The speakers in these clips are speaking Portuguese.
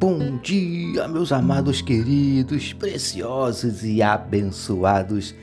Bom dia, meus amados queridos, preciosos e abençoados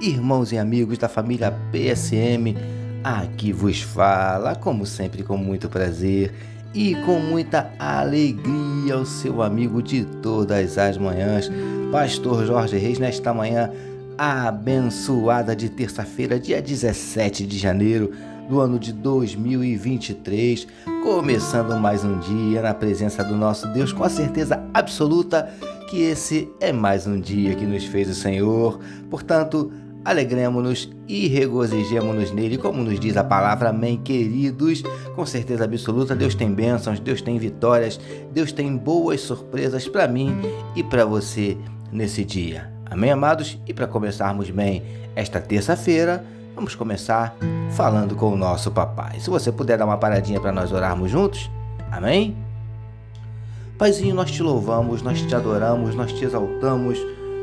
irmãos e amigos da família PSM. Aqui vos fala, como sempre, com muito prazer e com muita alegria, o seu amigo de todas as manhãs, Pastor Jorge Reis, nesta manhã abençoada de terça-feira, dia 17 de janeiro do ano de 2023, começando mais um dia na presença do nosso Deus, com a certeza absoluta que esse é mais um dia que nos fez o Senhor. Portanto, alegremos-nos e regozijemos-nos nele, como nos diz a palavra, amém, queridos. Com certeza absoluta, Deus tem bênçãos, Deus tem vitórias, Deus tem boas surpresas para mim e para você nesse dia. Amém, amados? E para começarmos bem esta terça-feira, vamos começar falando com o nosso papai. Se você puder dar uma paradinha para nós orarmos juntos, amém? Paizinho, nós te louvamos, nós te adoramos, nós te exaltamos,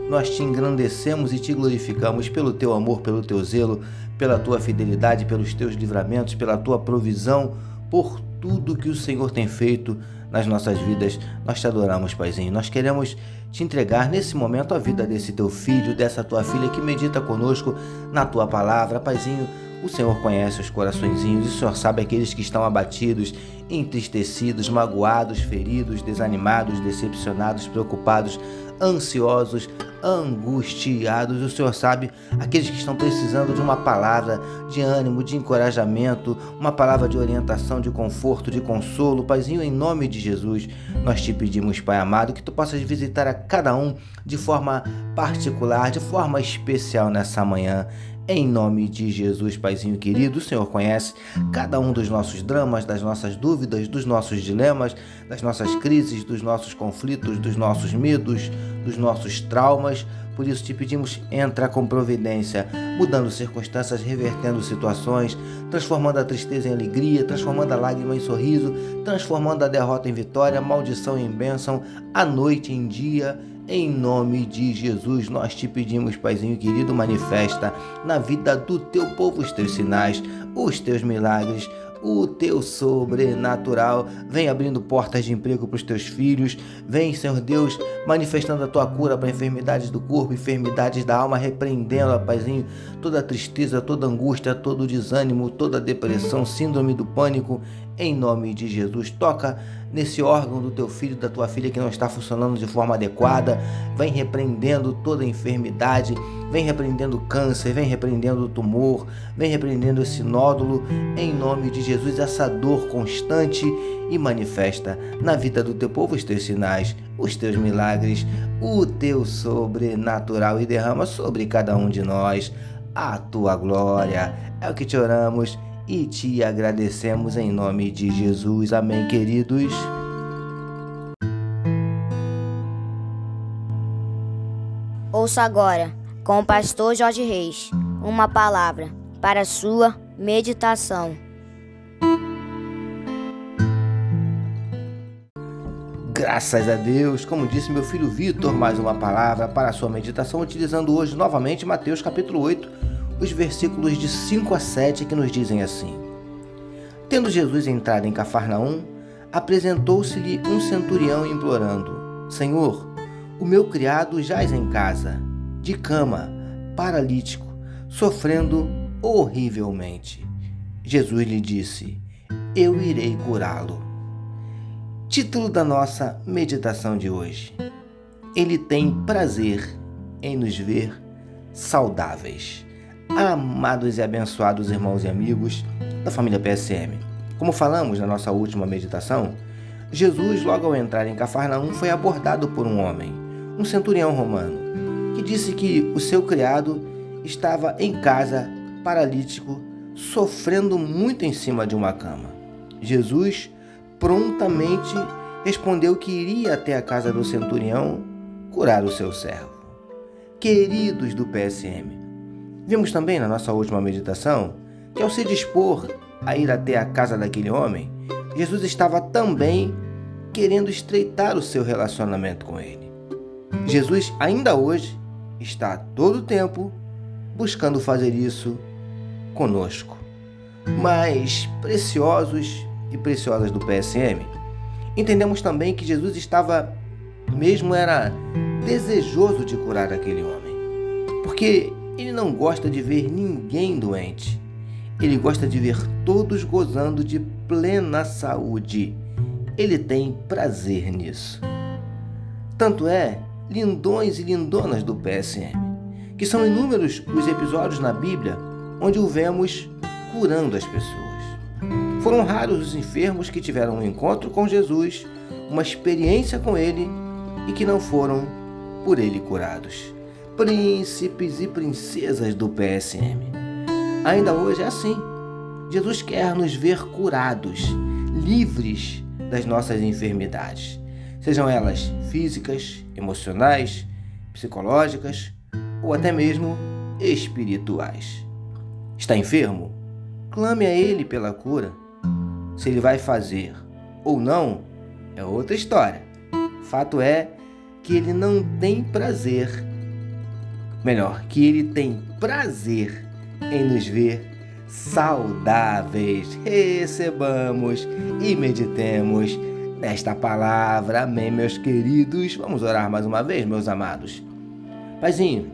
nós te engrandecemos e te glorificamos pelo teu amor, pelo teu zelo, pela tua fidelidade, pelos teus livramentos, pela tua provisão, por tudo que o Senhor tem feito nas nossas vidas. Nós te adoramos, Paizinho. Nós queremos te entregar nesse momento a vida desse teu filho, dessa tua filha que medita conosco na tua palavra. Paizinho, o Senhor conhece os coraçõezinhos o Senhor sabe aqueles que estão abatidos, entristecidos, magoados, feridos, desanimados, decepcionados, preocupados, ansiosos, angustiados. O Senhor sabe aqueles que estão precisando de uma palavra de ânimo, de encorajamento, uma palavra de orientação, de conforto, de consolo. Paizinho, em nome de Jesus, nós te pedimos, Pai amado, que tu possas visitar a cada um de forma particular, de forma especial nessa manhã. Em nome de Jesus, Paizinho querido, o Senhor conhece cada um dos nossos dramas, das nossas dúvidas, dos nossos dilemas, das nossas crises, dos nossos conflitos, dos nossos medos, dos nossos traumas. Por isso te pedimos, entra com providência, mudando circunstâncias, revertendo situações, transformando a tristeza em alegria, transformando a lágrima em sorriso, transformando a derrota em vitória, maldição em bênção, a noite em dia em nome de Jesus, nós te pedimos, Paizinho querido, manifesta na vida do teu povo os teus sinais, os teus milagres, o teu sobrenatural. Vem abrindo portas de emprego para os teus filhos. Vem, Senhor Deus, manifestando a tua cura para enfermidades do corpo, enfermidades da alma, repreendendo, Paizinho, toda tristeza, toda angústia, todo desânimo, toda depressão, síndrome do pânico. Em nome de Jesus, toca nesse órgão do teu filho, da tua filha que não está funcionando de forma adequada. Vem repreendendo toda enfermidade, vem repreendendo câncer, vem repreendendo tumor, vem repreendendo esse nódulo. Em nome de Jesus, essa dor constante e manifesta na vida do teu povo os teus sinais, os teus milagres, o teu sobrenatural e derrama sobre cada um de nós a tua glória. É o que te oramos e te agradecemos em nome de Jesus. Amém, queridos. Ouça agora, com o pastor Jorge Reis, uma palavra para sua meditação. Graças a Deus, como disse meu filho Vitor, mais uma palavra para a sua meditação, utilizando hoje novamente Mateus capítulo 8, os versículos de 5 a 7 que nos dizem assim: Tendo Jesus entrado em Cafarnaum, apresentou-se-lhe um centurião implorando: Senhor, o meu criado jaz em casa, de cama, paralítico, sofrendo horrivelmente. Jesus lhe disse: Eu irei curá-lo. Título da nossa meditação de hoje: Ele tem prazer em nos ver saudáveis. Amados e abençoados irmãos e amigos da família PSM, como falamos na nossa última meditação, Jesus, logo ao entrar em Cafarnaum, foi abordado por um homem, um centurião romano, que disse que o seu criado estava em casa, paralítico, sofrendo muito em cima de uma cama. Jesus prontamente respondeu que iria até a casa do centurião curar o seu servo. Queridos do PSM, Vimos também na nossa última meditação que, ao se dispor a ir até a casa daquele homem, Jesus estava também querendo estreitar o seu relacionamento com ele. Jesus, ainda hoje, está a todo tempo buscando fazer isso conosco. Mas, preciosos e preciosas do PSM, Entendemos também que Jesus estava mesmo era desejoso de curar aquele homem, porque ele não gosta de ver ninguém doente. Ele gosta de ver todos gozando de plena saúde. Ele tem prazer nisso. Tanto é, lindões e lindonas do PSM, que são inúmeros os episódios na Bíblia onde o vemos curando as pessoas. Foram raros os enfermos que tiveram um encontro com Jesus, uma experiência com ele e que não foram por ele curados. Príncipes e princesas do PSM. Ainda hoje é assim. Jesus quer nos ver curados, livres das nossas enfermidades, sejam elas físicas, emocionais, psicológicas ou até mesmo espirituais. Está enfermo? Clame a Ele pela cura. Se Ele vai fazer ou não é outra história. Fato é que Ele não tem prazer, melhor, que Ele tem prazer em nos ver saudáveis. Recebamos e meditemos nesta palavra. Amém, meus queridos. Vamos orar mais uma vez, meus amados. Paizinho,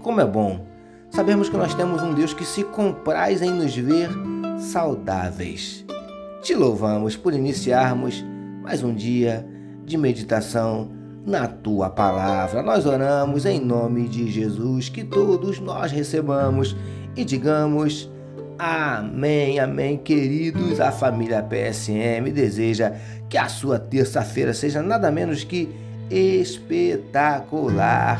como é bom sabemos que nós temos um Deus que se compraz em nos ver saudáveis. Te louvamos por iniciarmos mais um dia de meditação na tua palavra. Nós oramos em nome de Jesus, que todos nós recebamos e digamos. Amém, amém, queridos. A família PSM deseja que a sua terça-feira seja nada menos que espetacular.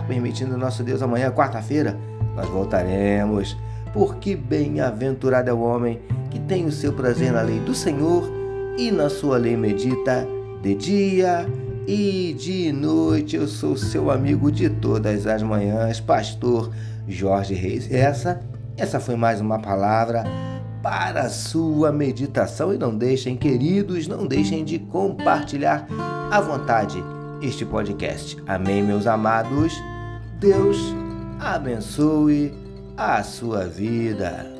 Permitindo nosso Deus, amanhã, quarta-feira, nós voltaremos. Porque bem-aventurado é o homem que tem o seu prazer na lei do Senhor e na sua lei medita de dia e de noite. Eu sou seu amigo de todas as manhãs, pastor Jorge Reis. Essa, essa foi mais uma palavra para a sua meditação e não deixem, queridos, não deixem de compartilhar à vontade este podcast. Amém, meus amados. Deus abençoe a sua vida.